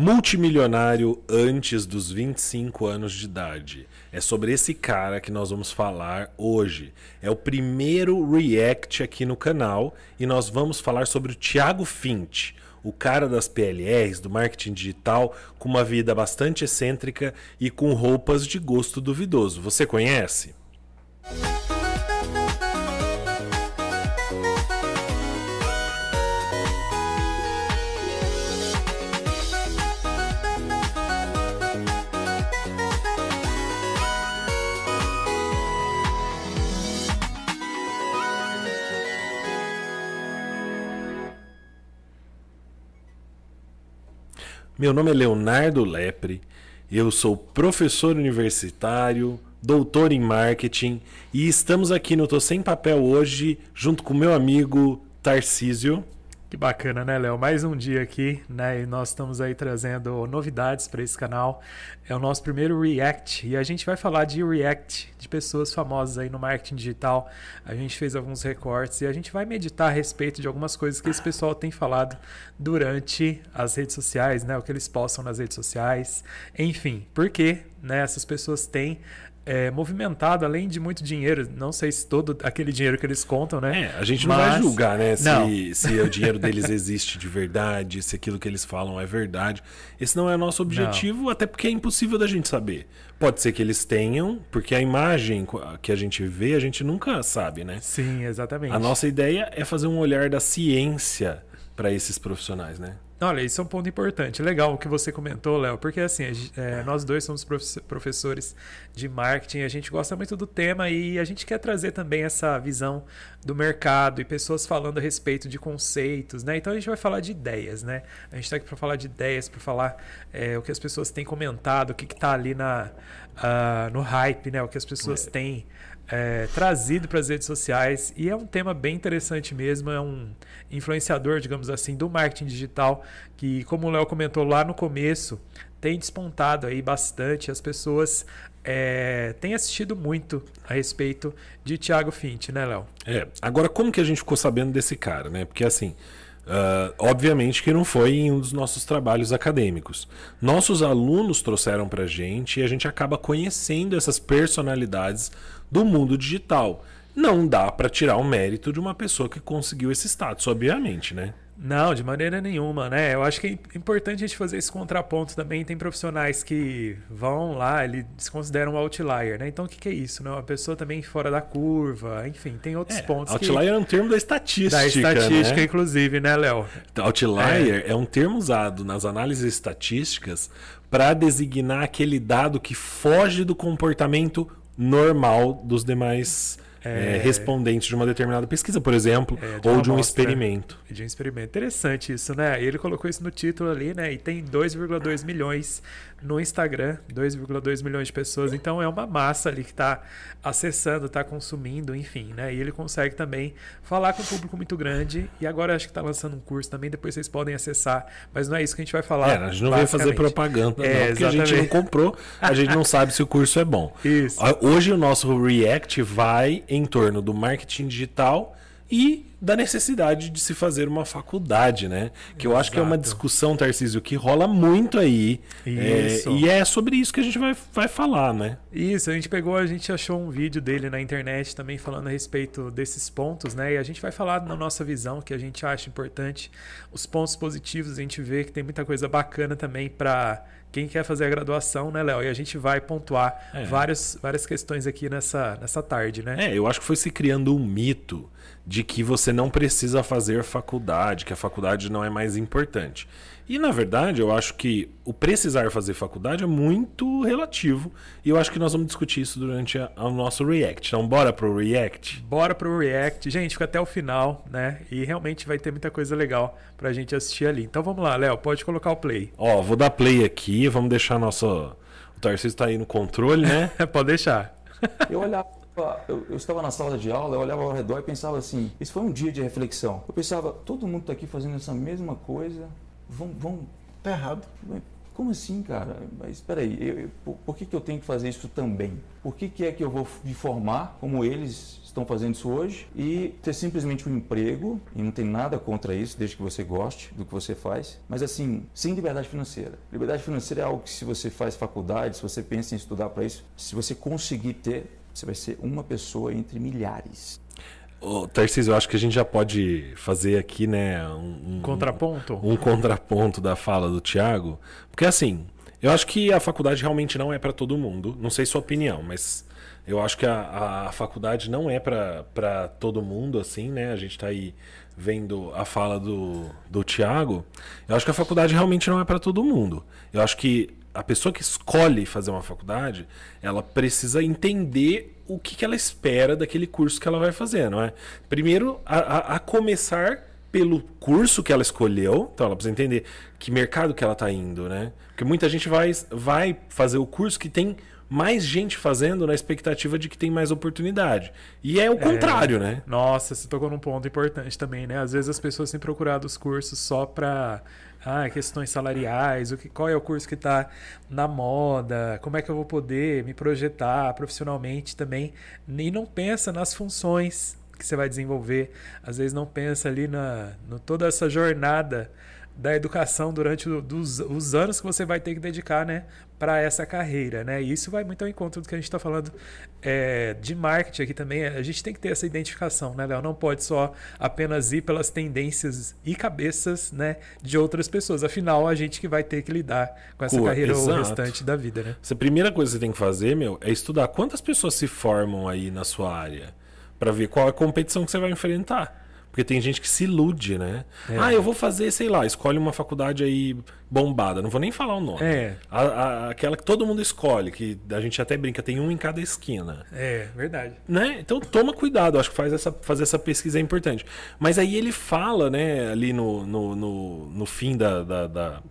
multimilionário antes dos 25 anos de idade. É sobre esse cara que nós vamos falar hoje. É o primeiro react aqui no canal e nós vamos falar sobre o Thiago Fint, o cara das PLRs, do marketing digital, com uma vida bastante excêntrica e com roupas de gosto duvidoso. Você conhece? Meu nome é Leonardo Lepre, eu sou professor universitário, doutor em marketing e estamos aqui no Tô Sem Papel hoje junto com meu amigo Tarcísio. Que bacana, né, Léo? Mais um dia aqui, né? E nós estamos aí trazendo novidades para esse canal. É o nosso primeiro React e a gente vai falar de React, de pessoas famosas aí no marketing digital. A gente fez alguns recortes e a gente vai meditar a respeito de algumas coisas que esse pessoal tem falado durante as redes sociais, né? O que eles postam nas redes sociais. Enfim, porque né, essas pessoas têm é, movimentado, além de muito dinheiro. Não sei se todo aquele dinheiro que eles contam, né? É, a gente não Mas... vai julgar, né? Se, se o dinheiro deles existe de verdade, se aquilo que eles falam é verdade. Esse não é o nosso objetivo, não. até porque é impossível da gente saber. Pode ser que eles tenham, porque a imagem que a gente vê, a gente nunca sabe, né? Sim, exatamente. A nossa ideia é fazer um olhar da ciência para esses profissionais, né? Olha, isso é um ponto importante. Legal o que você comentou, Léo, porque assim, é, nós dois somos professores de marketing, a gente gosta muito do tema e a gente quer trazer também essa visão do mercado e pessoas falando a respeito de conceitos, né? Então a gente vai falar de ideias, né? A gente está aqui para falar de ideias, para falar é, o que as pessoas têm comentado, o que está ali na, uh, no hype, né? O que as pessoas é. têm é, trazido para as redes sociais e é um tema bem interessante mesmo. É um influenciador, digamos assim, do marketing digital que, como o Léo comentou lá no começo, tem despontado aí bastante. As pessoas é, têm assistido muito a respeito de Thiago Fint, né, Léo? É. Agora, como que a gente ficou sabendo desse cara, né? Porque assim. Uh, obviamente que não foi em um dos nossos trabalhos acadêmicos. Nossos alunos trouxeram para gente e a gente acaba conhecendo essas personalidades do mundo digital. Não dá para tirar o mérito de uma pessoa que conseguiu esse status, obviamente, né? Não, de maneira nenhuma, né? Eu acho que é importante a gente fazer esse contraponto também. Tem profissionais que vão lá, eles se consideram um outlier, né? Então o que, que é isso? Né? Uma pessoa também fora da curva, enfim, tem outros é, pontos. Outlier que... é um termo da estatística. Da estatística, né? inclusive, né, Léo? Outlier é. é um termo usado nas análises estatísticas para designar aquele dado que foge do comportamento normal dos demais é, é, respondentes de uma determinada pesquisa, por exemplo, é, de ou de um amostra, experimento. De um experimento. Interessante isso, né? Ele colocou isso no título ali, né? E tem 2,2 milhões no Instagram, 2,2 milhões de pessoas. Então é uma massa ali que está acessando, está consumindo, enfim, né? E ele consegue também falar com um público muito grande. E agora acho que está lançando um curso também, depois vocês podem acessar. Mas não é isso que a gente vai falar. É, a gente não vai fazer propaganda, é, não, porque exatamente. a gente não comprou, a gente não sabe se o curso é bom. Isso. Hoje o nosso React vai em torno do marketing digital e da necessidade de se fazer uma faculdade, né? Que eu acho que é uma discussão, Tarcísio, que rola muito aí. É, e é sobre isso que a gente vai, vai falar, né? Isso, a gente pegou, a gente achou um vídeo dele na internet também falando a respeito desses pontos, né? E a gente vai falar na nossa visão, que a gente acha importante. Os pontos positivos, a gente vê que tem muita coisa bacana também para quem quer fazer a graduação, né, Léo? E a gente vai pontuar é. várias, várias questões aqui nessa, nessa tarde, né? É, eu acho que foi se criando um mito de que você não precisa fazer faculdade, que a faculdade não é mais importante. E na verdade, eu acho que o precisar fazer faculdade é muito relativo. E eu acho que nós vamos discutir isso durante a, o nosso React. Então, bora pro React? Bora pro React. Gente, fica até o final, né? E realmente vai ter muita coisa legal pra gente assistir ali. Então vamos lá, Léo, pode colocar o play. Ó, vou dar play aqui, vamos deixar nosso. O Tarcísio tá aí no controle, né? pode deixar. eu olhava eu, eu, estava na sala de aula, eu olhava ao redor e pensava assim: isso foi um dia de reflexão. Eu pensava, todo mundo está aqui fazendo essa mesma coisa, vão, vão, tá errado. como assim, cara? Mas espera aí, eu, eu, por, por, que, que eu tenho que fazer isso também? Por que, que é que eu vou me formar como eles estão fazendo isso hoje e ter simplesmente um emprego, e não tem nada contra isso, desde que você goste do que você faz, mas assim, sem liberdade financeira. Liberdade financeira é algo que se você faz faculdade, se você pensa em estudar para isso, se você conseguir ter, você vai ser uma pessoa entre milhares. Ô, Tarcísio, eu acho que a gente já pode fazer aqui, né, um, um contraponto. Um contraponto da fala do Tiago, porque assim, eu acho que a faculdade realmente não é para todo mundo. Não sei sua opinião, mas eu acho que a, a faculdade não é para todo mundo, assim, né? A gente está aí vendo a fala do, do Tiago. Eu acho que a faculdade realmente não é para todo mundo. Eu acho que a pessoa que escolhe fazer uma faculdade, ela precisa entender o que, que ela espera daquele curso que ela vai fazer, não é? Primeiro, a, a, a começar pelo curso que ela escolheu, então ela precisa entender que mercado que ela está indo, né? Porque muita gente vai, vai fazer o curso que tem mais gente fazendo na expectativa de que tem mais oportunidade. E é o é, contrário, né? Nossa, você tocou num ponto importante também, né? Às vezes as pessoas têm procurado os cursos só para ah, questões salariais, o que, qual é o curso que está na moda, como é que eu vou poder me projetar profissionalmente também, e não pensa nas funções que você vai desenvolver, às vezes não pensa ali na no, toda essa jornada da educação durante o, dos, os anos que você vai ter que dedicar né, para essa carreira. Né? E isso vai muito ao encontro do que a gente está falando é, de marketing aqui também. A gente tem que ter essa identificação, né, Léo? Não pode só apenas ir pelas tendências e cabeças né, de outras pessoas. Afinal, a gente que vai ter que lidar com essa Pô, carreira exato. o restante da vida. Né? a primeira coisa que você tem que fazer, meu, é estudar quantas pessoas se formam aí na sua área para ver qual é a competição que você vai enfrentar. Porque tem gente que se ilude, né? É. Ah, eu vou fazer, sei lá, escolhe uma faculdade aí bombada. Não vou nem falar o nome. É. A, a, aquela que todo mundo escolhe, que a gente até brinca, tem um em cada esquina. É, verdade. Né? Então toma cuidado, acho que faz essa, fazer essa pesquisa é importante. Mas aí ele fala, né, ali no, no, no, no fim da, da, da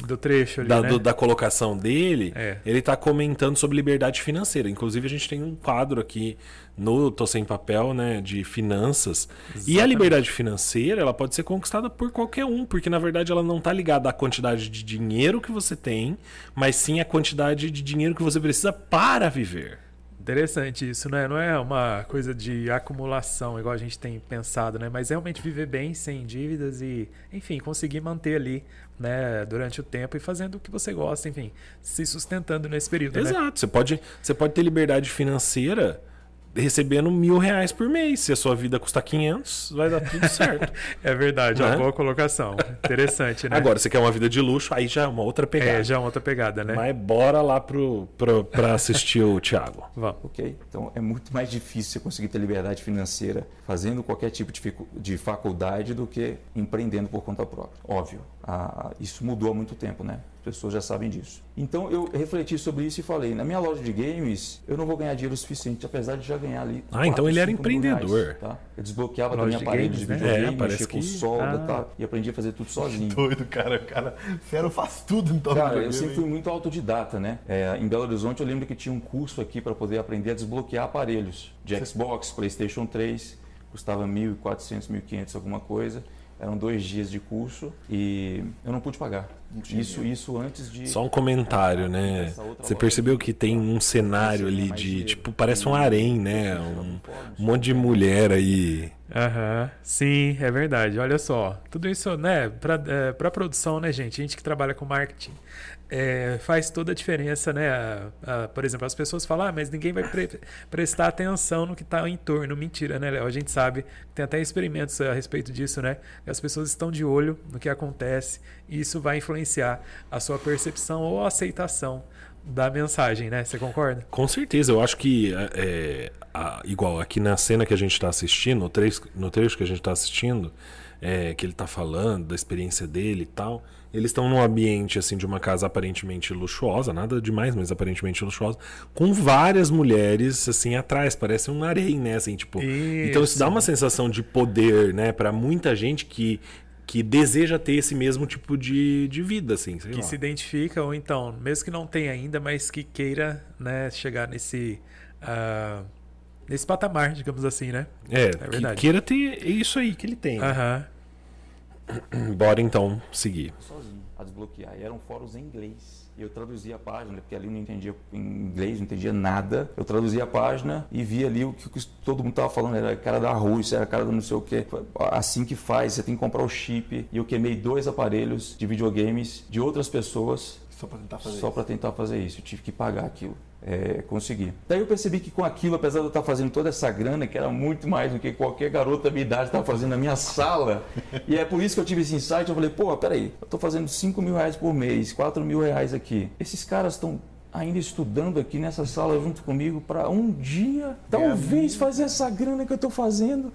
do trecho ali, da, né? do, da colocação dele, é. ele está comentando sobre liberdade financeira. Inclusive, a gente tem um quadro aqui no Tô Sem Papel, né, de finanças. Exatamente. E a liberdade financeira, ela pode ser conquistada por qualquer um, porque na verdade ela não está ligada à quantidade de dinheiro que você tem, mas sim à quantidade de dinheiro que você precisa para viver. Interessante isso, né? Não é uma coisa de acumulação, igual a gente tem pensado, né? Mas realmente viver bem, sem dívidas e, enfim, conseguir manter ali, né, durante o tempo e fazendo o que você gosta, enfim, se sustentando nesse período. Né? Exato. Né? Você, pode, você pode ter liberdade financeira recebendo mil reais por mês. Se a sua vida custar 500, vai dar tudo certo. é verdade, é uma boa colocação. Interessante, né? Agora, você quer uma vida de luxo, aí já é uma outra pegada. É, já é uma outra pegada, né? Mas bora lá pro, pro, pra assistir o Thiago. Vamos. Ok, então é muito mais difícil você conseguir ter liberdade financeira fazendo qualquer tipo de, de faculdade do que empreendendo por conta própria. Óbvio, a, isso mudou há muito tempo, né? As pessoas já sabem disso. Então eu refleti sobre isso e falei: na minha loja de games, eu não vou ganhar dinheiro suficiente, apesar de já ganhar ali. Ah, então ele era empreendedor. Reais, tá? Eu desbloqueava também aparelhos de, games, de videogame, né? é, mexia com que... solda ah. tá? e aprendi a fazer tudo sozinho. Que doido, cara. cara. Fero faz tudo então. Cara, eu sempre fui muito autodidata, né? É, em Belo Horizonte eu lembro que tinha um curso aqui para poder aprender a desbloquear aparelhos de Xbox, PlayStation 3, custava 1.400, 1.500, alguma coisa. Eram dois dias de curso e eu não pude pagar. Isso, isso antes de. Só um comentário, né? Você percebeu que tem um cenário ali de. Tipo, parece um harém, né? Um, um monte de mulher aí. Aham, uhum. sim, é verdade. Olha só, tudo isso, né, para é, produção, né, gente? A gente que trabalha com marketing, é, faz toda a diferença, né? A, a, por exemplo, as pessoas falam, ah, mas ninguém vai pre prestar atenção no que está em torno. Mentira, né, Léo? A gente sabe, tem até experimentos a respeito disso, né? As pessoas estão de olho no que acontece e isso vai influenciar a sua percepção ou aceitação da mensagem, né? Você concorda? Com certeza, eu acho que é, a, igual aqui na cena que a gente está assistindo, no trecho, no trecho que a gente está assistindo, é, que ele está falando da experiência dele e tal. Eles estão num ambiente assim de uma casa aparentemente luxuosa, nada demais, mas aparentemente luxuosa, com várias mulheres assim atrás, parece um harém, né, assim, tipo. Isso. Então isso dá uma sensação de poder, né, para muita gente que que deseja ter esse mesmo tipo de, de vida, assim, que lá. se identifica ou então, mesmo que não tenha ainda, mas que queira, né, chegar nesse uh, nesse patamar, digamos assim, né? É, é verdade. Que queira ter isso aí que ele tem. Aham. Bora então seguir. Sozinho. A desbloquear. E eram fóruns em inglês. Eu traduzia a página, porque ali eu não entendia inglês, não entendia nada. Eu traduzia a página e via ali o que, que todo mundo estava falando. Era cara da Rússia, era cara do não sei o que. Assim que faz, você tem que comprar o chip. E eu queimei dois aparelhos de videogames de outras pessoas. Só para tentar fazer Só para tentar fazer isso. Eu tive que pagar aquilo é, conseguir. Daí eu percebi que com aquilo, apesar de eu estar fazendo toda essa grana, que era muito mais do que qualquer garota da minha idade estava fazendo na minha sala, e é por isso que eu tive esse insight, eu falei, pô, peraí, eu estou fazendo 5 mil reais por mês, 4 mil reais aqui. Esses caras estão ainda estudando aqui nessa sala junto comigo para um dia, talvez, fazer essa grana que eu estou fazendo.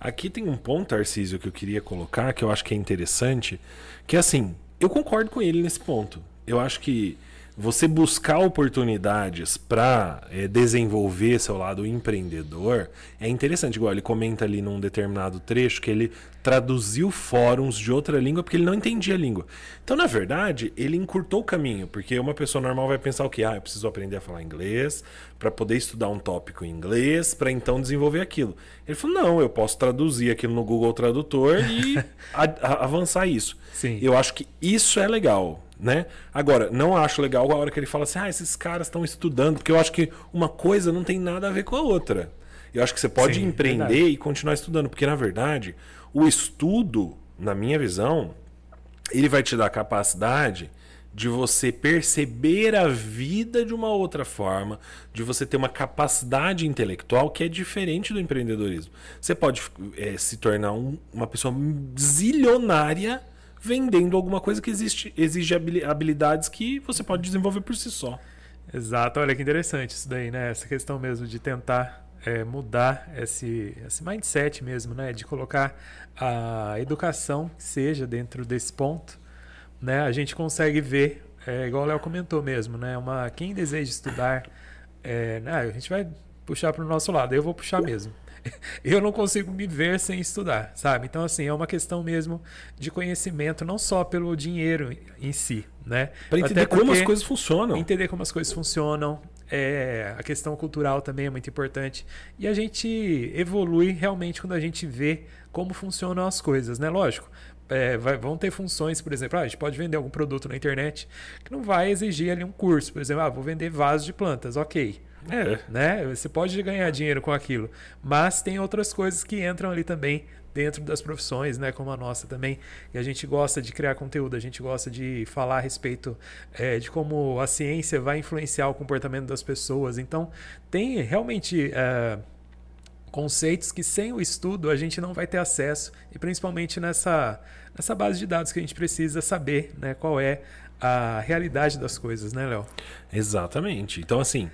Aqui tem um ponto, Tarcísio, que eu queria colocar, que eu acho que é interessante, que é assim, eu concordo com ele nesse ponto. Eu acho que você buscar oportunidades para é, desenvolver seu lado empreendedor é interessante. Igual ele comenta ali num determinado trecho que ele traduziu fóruns de outra língua porque ele não entendia a língua. Então, na verdade, ele encurtou o caminho, porque uma pessoa normal vai pensar o que? Ah, eu preciso aprender a falar inglês para poder estudar um tópico em inglês para então desenvolver aquilo. Ele falou: não, eu posso traduzir aquilo no Google Tradutor e avançar isso. Sim. Eu acho que isso é legal né? Agora, não acho legal a hora que ele fala assim, ah, esses caras estão estudando, porque eu acho que uma coisa não tem nada a ver com a outra. Eu acho que você pode Sim, empreender verdade. e continuar estudando, porque na verdade, o estudo, na minha visão, ele vai te dar a capacidade de você perceber a vida de uma outra forma, de você ter uma capacidade intelectual que é diferente do empreendedorismo. Você pode é, se tornar um, uma pessoa zilionária vendendo alguma coisa que existe, exige habilidades que você pode desenvolver por si só. Exato, olha que interessante isso daí, né? Essa questão mesmo de tentar é, mudar esse, esse mindset mesmo, né? De colocar a educação que seja dentro desse ponto, né? A gente consegue ver, é, igual o Léo comentou mesmo, né? Uma, quem deseja estudar, é, né? a gente vai puxar para o nosso lado, eu vou puxar mesmo. eu não consigo me ver sem estudar, sabe? Então, assim, é uma questão mesmo de conhecimento, não só pelo dinheiro em si, né? Para entender como as coisas funcionam. Entender como as coisas funcionam. É, a questão cultural também é muito importante. E a gente evolui realmente quando a gente vê como funcionam as coisas, né? Lógico, é, vai, vão ter funções, por exemplo, ah, a gente pode vender algum produto na internet que não vai exigir ali um curso. Por exemplo, ah, vou vender vasos de plantas, ok. É. Né? Você pode ganhar dinheiro com aquilo, mas tem outras coisas que entram ali também dentro das profissões, né, como a nossa também. E a gente gosta de criar conteúdo, a gente gosta de falar a respeito é, de como a ciência vai influenciar o comportamento das pessoas. Então, tem realmente é, conceitos que sem o estudo a gente não vai ter acesso, e principalmente nessa, nessa base de dados que a gente precisa saber né, qual é a realidade das coisas, né, Léo? Exatamente. Então, assim.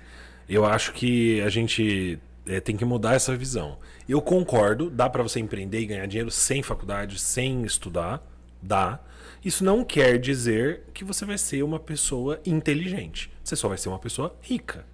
Eu acho que a gente é, tem que mudar essa visão. Eu concordo, dá para você empreender e ganhar dinheiro sem faculdade, sem estudar, dá. Isso não quer dizer que você vai ser uma pessoa inteligente. Você só vai ser uma pessoa rica.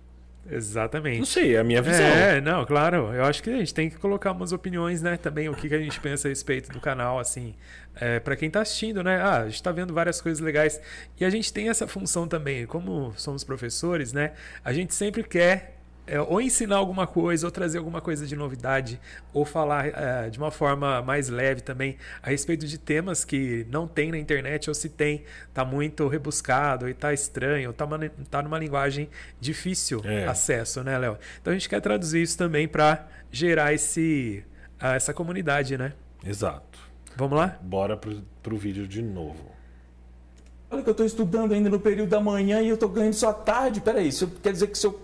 Exatamente. Não sei, é a minha visão. É, não, claro. Eu acho que a gente tem que colocar umas opiniões, né? Também o que, que a gente pensa a respeito do canal, assim. É, para quem está assistindo, né? Ah, a gente está vendo várias coisas legais. E a gente tem essa função também. Como somos professores, né? A gente sempre quer é, ou ensinar alguma coisa, ou trazer alguma coisa de novidade, ou falar é, de uma forma mais leve também a respeito de temas que não tem na internet, ou se tem, tá muito rebuscado, e tá estranho, ou tá, uma, tá numa linguagem difícil é. acesso, né, Léo? Então a gente quer traduzir isso também para gerar esse, essa comunidade, né? Exato. Vamos lá? Bora pro, pro vídeo de novo. Olha que eu estou estudando ainda no período da manhã e eu estou ganhando só à tarde. Peraí, isso quer dizer que se eu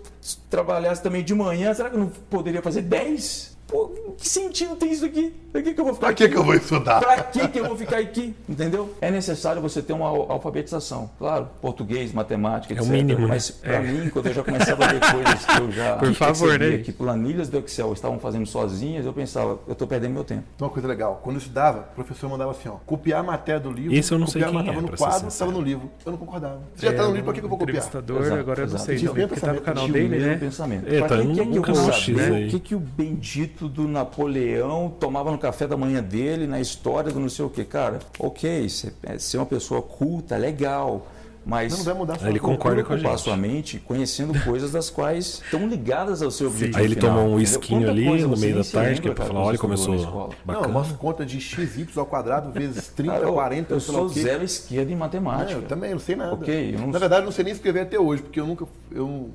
trabalhasse também de manhã, será que eu não poderia fazer 10? Pô, que sentido tem isso aqui? Pra que, que eu vou ficar pra aqui? que eu vou estudar? Pra que, que eu vou ficar aqui? Entendeu? É necessário você ter uma alfabetização. Claro, português, matemática, etc. É o mínimo, né? Mas pra é. mim, quando eu já começava a ver coisas que eu já Por favor, né? que planilhas do Excel estavam fazendo sozinhas, eu pensava, eu tô perdendo meu tempo. Uma coisa legal, quando eu estudava, o professor mandava assim, ó, copiar a matéria do livro. Isso eu não sei quem é, no quadro, estava no livro. Eu não concordava. Se já tá no livro, pra que eu vou copiar? Exato, agora eu não sei, não, porque tá no canal dele, né? Pensamento. É, tá, que, que, que eu vou saber o que, que o bendito do Napoleão Leão tomava no café da manhã dele, na história do não sei o que. Cara, ok, ser, é, ser uma pessoa culta, legal. Mas Não vai mudar sua Ele concorda com a gente. sua mente conhecendo coisas das quais estão ligadas ao seu objetivo Aí ele final, tomou um esquinho ali no meio da tarde, que é pra falar, olha, que você estudou começou. Não, mostro conta de xy ao quadrado vezes 30, Cara, eu, 40, eu sei lá sou o quê. zero esquerda em Não, matemática. eu também não sei nada. Ok, eu não- Na verdade, eu não sei nem escrever até hoje, porque eu nunca. Eu, não-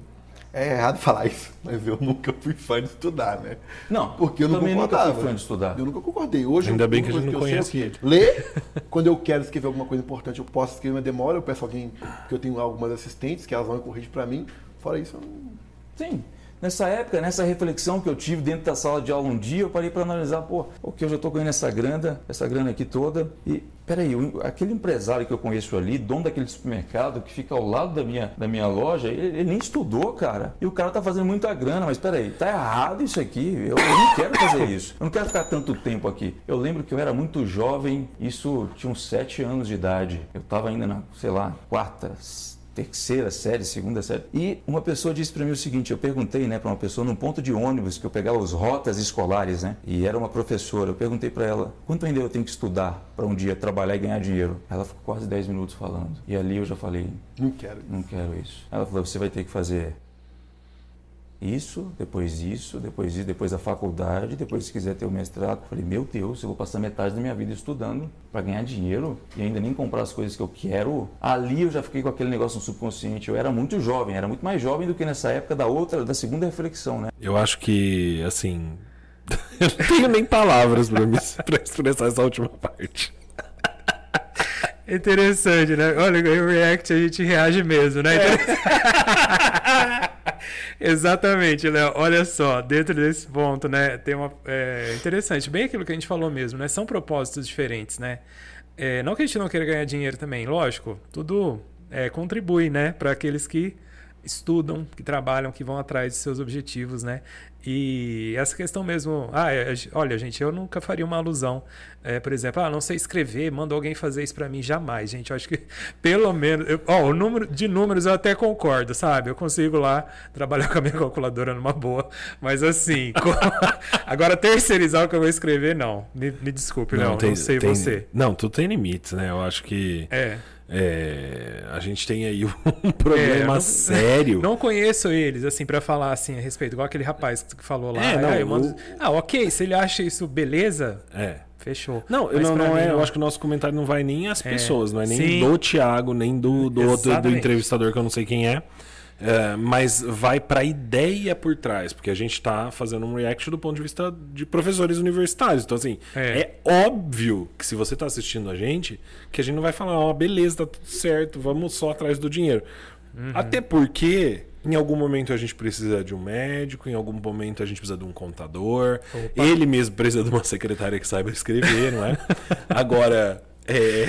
é errado falar isso, mas eu nunca fui fã de estudar, né? Não, Porque eu não nunca fui fã de estudar. Eu nunca concordei. Hoje, Ainda a bem que a gente não eu conhece quê? Ler, quando eu quero escrever alguma coisa importante, eu posso escrever, mas demora, eu peço alguém, porque eu tenho algumas assistentes que elas vão corrigir pra mim. Fora isso, eu não. Sim. Nessa época, nessa reflexão que eu tive dentro da sala de aula um dia, eu parei para analisar, pô, ok, eu já estou ganhando essa grana, essa grana aqui toda, e peraí, aquele empresário que eu conheço ali, dono daquele supermercado que fica ao lado da minha, da minha loja, ele, ele nem estudou, cara. E o cara tá fazendo muita grana, mas peraí, tá errado isso aqui, eu, eu não quero fazer isso, eu não quero ficar tanto tempo aqui. Eu lembro que eu era muito jovem, isso tinha uns sete anos de idade, eu estava ainda na, sei lá, quarta, terceira série, segunda série. E uma pessoa disse para mim o seguinte, eu perguntei, né, para uma pessoa num ponto de ônibus que eu pegava os rotas escolares, né? E era uma professora. Eu perguntei para ela, quanto ainda eu tenho que estudar para um dia trabalhar e ganhar dinheiro? Ela ficou quase 10 minutos falando. E ali eu já falei, Não quero. não quero isso. Ela falou, você vai ter que fazer isso, depois isso, depois isso, depois a faculdade, depois se quiser ter o mestrado. Eu falei, meu Deus, eu vou passar metade da minha vida estudando para ganhar dinheiro e ainda nem comprar as coisas que eu quero. Ali eu já fiquei com aquele negócio no subconsciente. Eu era muito jovem, era muito mais jovem do que nessa época da outra, da segunda reflexão, né? Eu acho que, assim. eu não tenho nem palavras pra expressar essa última parte. Interessante, né? Olha, o React a gente reage mesmo, né? Exatamente, Léo. Olha só, dentro desse ponto, né? Tem uma. É, interessante, bem aquilo que a gente falou mesmo, né? São propósitos diferentes, né? É, não que a gente não queira ganhar dinheiro também, lógico, tudo é, contribui, né? Para aqueles que estudam, que trabalham, que vão atrás de seus objetivos, né? E essa questão mesmo, ah, é, olha, gente, eu nunca faria uma alusão, é, por exemplo, ah, não sei escrever, manda alguém fazer isso para mim, jamais, gente. Eu acho que pelo menos, eu, ó, o número de números eu até concordo, sabe? Eu consigo lá trabalhar com a minha calculadora numa boa, mas assim, com- agora terceirizar o que eu vou escrever, não. Me, me desculpe, não, não, sei tem- você. Não, tudo tem limites, né? Eu acho que É. é, a gente tem aí um problema É, não- sério. Não conheço eles, assim, pra falar assim a respeito. Igual aquele rapaz que falou lá. É, não, ah, mando- o- ah, ok, se ele acha isso beleza, É. fechou. Não, eu não, não é, eu acho que o nosso comentário não vai nem às É, pessoas, não é nem sim. do Thiago, nem do, do outro do entrevistador que eu não sei quem é. É, mas vai pra ideia por trás, porque a gente tá fazendo um react do ponto de vista de professores universitários. Então, assim, É. é, óbvio que se você tá assistindo a gente, que a gente não vai falar, ó, beleza, tá tudo certo, vamos só atrás do dinheiro. Uhum. Até porque. Em algum momento a gente precisa de um médico, em algum momento a gente precisa de um contador. Opa. Ele mesmo precisa de uma secretária que saiba escrever, não é? Agora, é...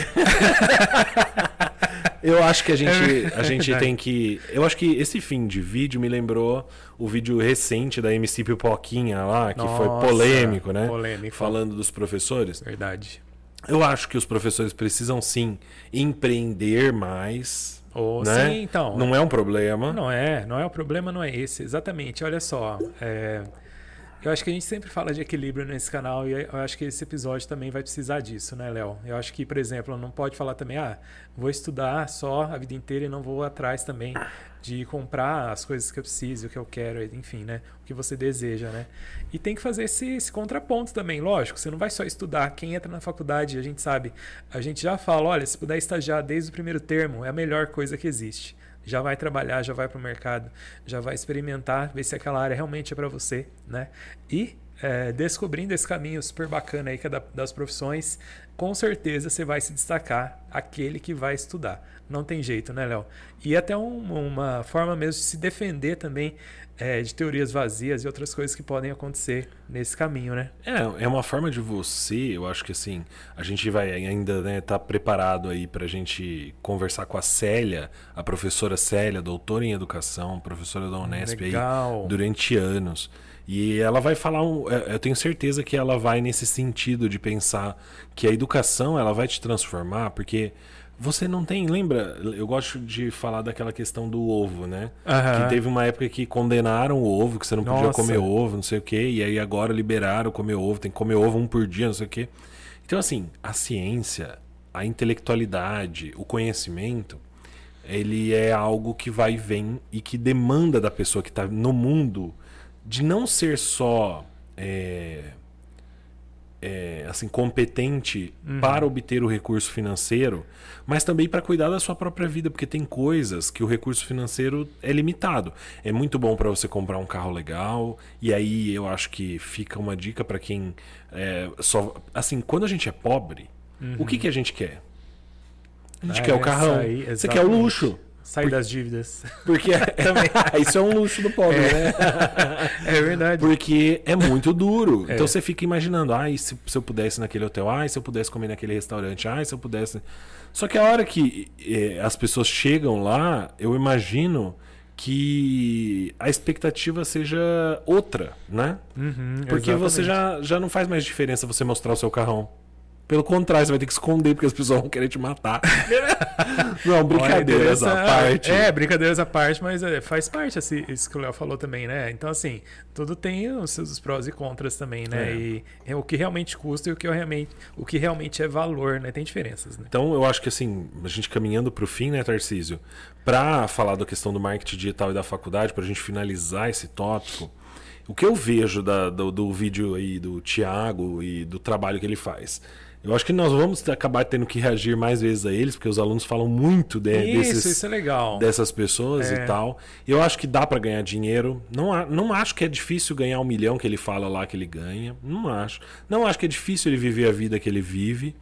eu acho que a gente, a gente tem que. Eu acho que esse fim de vídeo me lembrou o vídeo recente da MC Pipoquinha lá, que foi Nossa, polêmico, né? polêmico. Falando dos professores. Verdade. Eu acho que os professores precisam sim empreender mais. Ou né? sim, então. Não é um problema. Não é, não é o problema, não é esse. Exatamente. Olha só, é, eu acho que a gente sempre fala de equilíbrio nesse canal e eu acho que esse episódio também vai precisar disso, né, Léo? Eu acho que, por exemplo, não pode falar também, ah, vou estudar só a vida inteira e não vou atrás também de comprar as coisas que eu preciso, o que eu quero, enfim, né? O que você deseja, né? E tem que fazer esse, esse contraponto também, lógico. Você não vai só estudar. Quem entra na faculdade, a gente sabe, a gente já fala, olha, se puder estagiar desde o primeiro termo, é a melhor coisa que existe já vai trabalhar, já vai para o mercado, já vai experimentar, ver se aquela área realmente é para você, né? E é, descobrindo esse caminho super bacana aí que é da- das profissões, com certeza você vai se destacar aquele que vai estudar. Não tem jeito, né, Léo? E até um- uma forma mesmo de se defender também é, de teorias vazias e outras coisas que podem acontecer nesse caminho, né? É, é uma forma de você, eu acho que assim, a gente vai ainda né, tá preparado aí pra gente conversar com a Célia, a professora Célia, doutora em educação, professora da Unesp Legal. aí durante anos. E ela vai falar, um, é, eu tenho certeza que ela vai nesse sentido de pensar que a educação ela vai te transformar, porque você não tem, lembra? Eu gosto de falar daquela questão do ovo, né? Aham. Que teve uma época que condenaram o ovo, que você não podia Nossa. comer ovo, não sei o quê, e aí agora liberaram comer ovo, tem que comer ovo um por dia, não sei o quê. Então, assim, a ciência, a intelectualidade, o conhecimento, ele é algo que vai e vem e que demanda da pessoa que está no mundo de não ser só é, é, assim competente para obter o recurso financeiro, mas também para cuidar da sua própria vida, porque tem coisas que o recurso financeiro é limitado. É muito bom para você comprar um carro legal e aí eu acho que fica uma dica para quem é, só assim quando a gente é pobre, o que que a gente quer? A gente Ah, quer o carrão. sair, você quer o luxo. Sair das dívidas. Porque isso é um luxo do pobre, né? É verdade. Porque é muito duro. É. Então você fica imaginando, ai, se, se eu pudesse ir naquele hotel, ai, se eu pudesse comer naquele restaurante, ai, se eu pudesse. Só que a hora que eh, as pessoas chegam lá, eu imagino que a expectativa seja outra, né? Uhum, Porque você exatamente. já, já não faz mais diferença você mostrar o seu carrão. Pelo contrário, você vai ter que esconder porque as pessoas vão querer te matar. não, brincadeiras à parte. É, brincadeiras à parte, mas é, faz parte assim, isso que o Léo falou também, né? Então, assim, tudo tem os seus prós e contras também, né? É. E é o que realmente custa e o que realmente, o que realmente é valor, né? Tem diferenças, né? Então, eu acho que assim, a gente caminhando para o fim, né, Tarcísio? Para falar da questão do marketing digital e da faculdade, para a gente finalizar esse tópico, o que eu vejo da- do, do vídeo aí do Tiago e do trabalho que ele faz? Eu acho que nós vamos acabar tendo que reagir mais vezes a eles, porque os alunos falam muito de, isso, desses, isso é legal. dessas pessoas É. e tal. Eu acho que dá para ganhar dinheiro. Não, não acho que é difícil ganhar um milhão que ele fala lá que ele ganha. Não acho. Não acho que é difícil ele viver a vida que ele vive.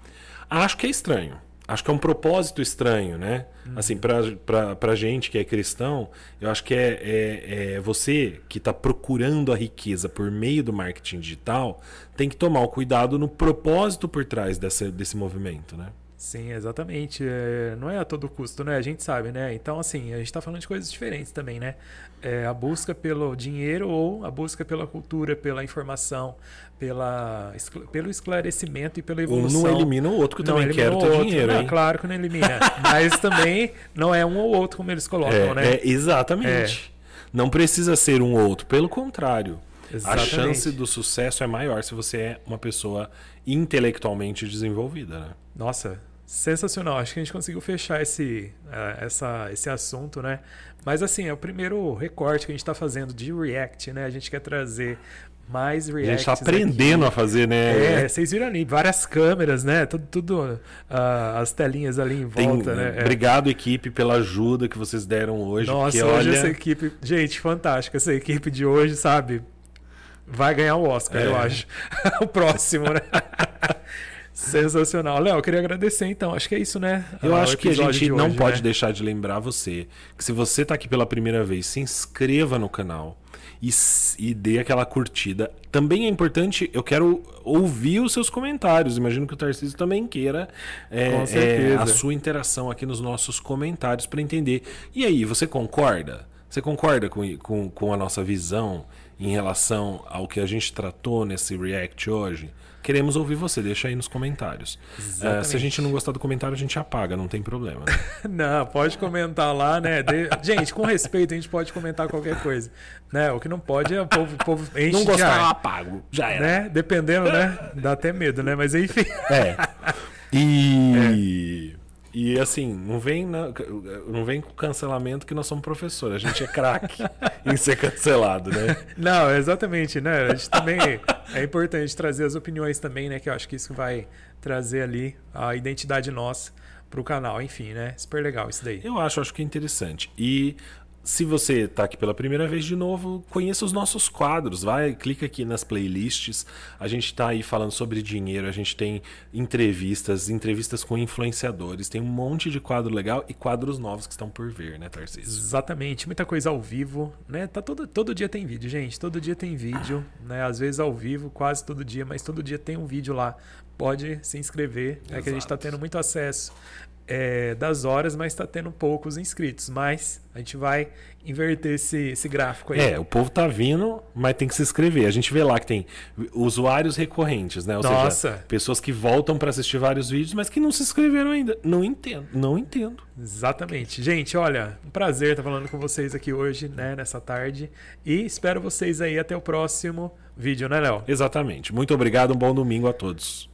Acho que é estranho. Acho que é um propósito estranho, né? Assim, pra, pra, pra gente que é cristão, eu acho que é, é, é você que está procurando a riqueza por meio do marketing digital, tem que tomar o cuidado no propósito por trás dessa, desse movimento, né? Sim, exatamente. É, não é a todo custo, né? A gente sabe, né? Então, assim, a gente está falando de coisas diferentes também, né? É, a busca pelo dinheiro ou a busca pela cultura, pela informação, pela, pelo esclarecimento e pela Um evolução. não elimina o outro, que eu Não também quero o ter dinheiro, Não? Claro que não elimina. Mas também não é um ou outro, como eles colocam, É, né? é, exatamente. Não precisa ser um ou outro. Pelo contrário. A Exatamente. chance do sucesso é maior se você é uma pessoa intelectualmente desenvolvida, né? Nossa, sensacional. Acho que a gente conseguiu fechar esse, eh, essa, esse assunto, né? Mas assim, é o primeiro recorte que a gente está fazendo de React, né? A gente quer trazer mais A Reacts. gente tá aprendendo a fazer, né? É, vocês viram ali, várias câmeras, né? Tudo, tudo ah, as telinhas ali em Tem- volta, né? É. Obrigado, equipe, pela ajuda que vocês deram hoje. Nossa, hoje olha, essa equipe. Gente, fantástica. Essa equipe de hoje, sabe? Vai ganhar o Oscar, É. eu acho. o próximo, né? Sensacional. Léo, eu queria agradecer então. Acho que é isso, né? Eu Ah, acho que a gente não hoje, pode né? deixar de lembrar você que se você tá aqui pela primeira vez, se inscreva no canal e, e dê aquela curtida. Também é importante, eu quero ouvir os seus comentários. Imagino que o Tarcísio também queira é, é, a sua interação aqui nos nossos comentários para entender. E aí, você concorda? Você concorda com, com, com a nossa visão em relação ao que a gente tratou nesse React hoje? Queremos ouvir você, deixa aí nos comentários. Eh, se a gente não gostar do comentário, a gente apaga, não tem problema. né? Não, pode comentar lá, né? De- Gente, com respeito, a gente pode comentar qualquer coisa. Né? O que não pode é o povo, o povo enche não gostar, eu apago. Já era. né? Dependendo, né? Dá até medo, né? Mas enfim. É. E. E assim, não vem, na- não vem com cancelamento que nós somos professores. A gente é craque em ser cancelado, né? Não, exatamente, né? A gente também é importante trazer as opiniões também, né? Que eu acho que isso vai trazer ali a identidade nossa pro canal. Enfim, né? Super legal isso daí. Eu acho, acho que é interessante. E se você está aqui pela primeira vez de novo, conheça os nossos quadros. Vai, clica aqui nas playlists. A gente está aí falando sobre dinheiro, a gente tem entrevistas, entrevistas com influenciadores, tem um monte de quadro legal e quadros novos que estão por vir, né, Tarcísio? Exatamente, muita coisa ao vivo, né? Tá todo, todo dia tem vídeo, gente. Todo dia tem vídeo, né? Às vezes ao vivo, quase todo dia, mas todo dia tem um vídeo lá. Pode se inscrever. É que a gente está tendo muito acesso é, das horas, mas está tendo poucos inscritos. Mas a gente vai inverter esse, esse gráfico aí. É, o povo tá vindo, mas tem que se inscrever. A gente vê lá que tem usuários recorrentes, né? Ou Nossa. seja, pessoas que voltam para assistir vários vídeos, mas que não se inscreveram ainda. Não entendo, não entendo. Exatamente. Gente, olha, um prazer estar falando com vocês aqui hoje, né? Nessa tarde. E espero vocês aí até o próximo vídeo, né, Léo? Exatamente. Muito obrigado, um bom domingo a todos.